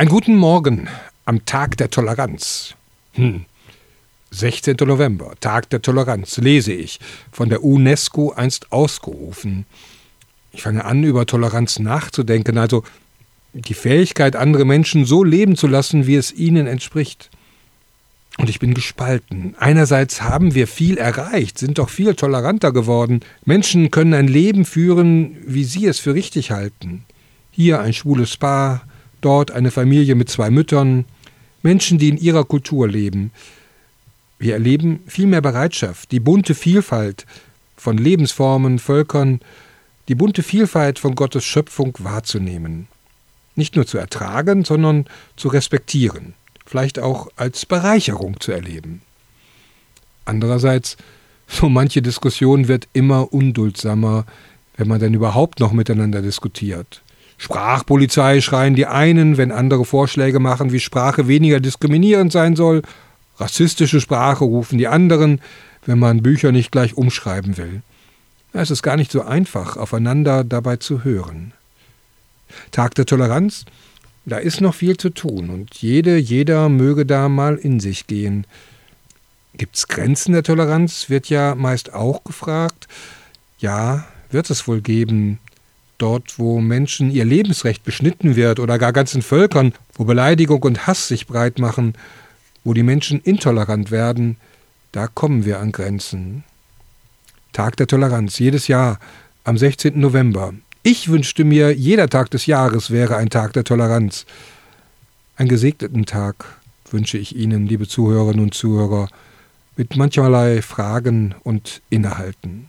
Einen guten Morgen am Tag der Toleranz. Hm. 16. November, Tag der Toleranz, lese ich, von der UNESCO einst ausgerufen. Ich fange an, über Toleranz nachzudenken, also die Fähigkeit, andere Menschen so leben zu lassen, wie es ihnen entspricht. Und ich bin gespalten. Einerseits haben wir viel erreicht, sind doch viel toleranter geworden. Menschen können ein Leben führen, wie sie es für richtig halten. Hier ein schwules Paar, dort eine Familie mit zwei Müttern, Menschen, die in ihrer Kultur leben. Wir erleben viel mehr Bereitschaft, die bunte Vielfalt von Lebensformen, Völkern, die bunte Vielfalt von Gottes Schöpfung wahrzunehmen. Nicht nur zu ertragen, sondern zu respektieren, vielleicht auch als Bereicherung zu erleben. Andererseits, so manche Diskussion wird immer unduldsamer, wenn man denn überhaupt noch miteinander diskutiert. Sprachpolizei schreien die einen, wenn andere Vorschläge machen, wie Sprache weniger diskriminierend sein soll. Rassistische Sprache rufen die anderen, wenn man Bücher nicht gleich umschreiben will. Es ist gar nicht so einfach, aufeinander dabei zu hören. Tag der Toleranz, da ist noch viel zu tun und jede, jeder möge da mal in sich gehen. Gibt's Grenzen der Toleranz, wird ja meist auch gefragt. Ja, wird es wohl geben, dort, wo Menschen ihr Lebensrecht beschnitten wird oder gar ganzen Völkern, wo Beleidigung und Hass sich breit machen, wo die Menschen intolerant werden, da kommen wir an Grenzen. Tag der Toleranz, jedes Jahr am 16. November. Ich wünschte mir, jeder Tag des Jahres wäre ein Tag der Toleranz. Einen gesegneten Tag wünsche ich Ihnen, liebe Zuhörerinnen und Zuhörer, mit mancherlei Fragen und Inhalten.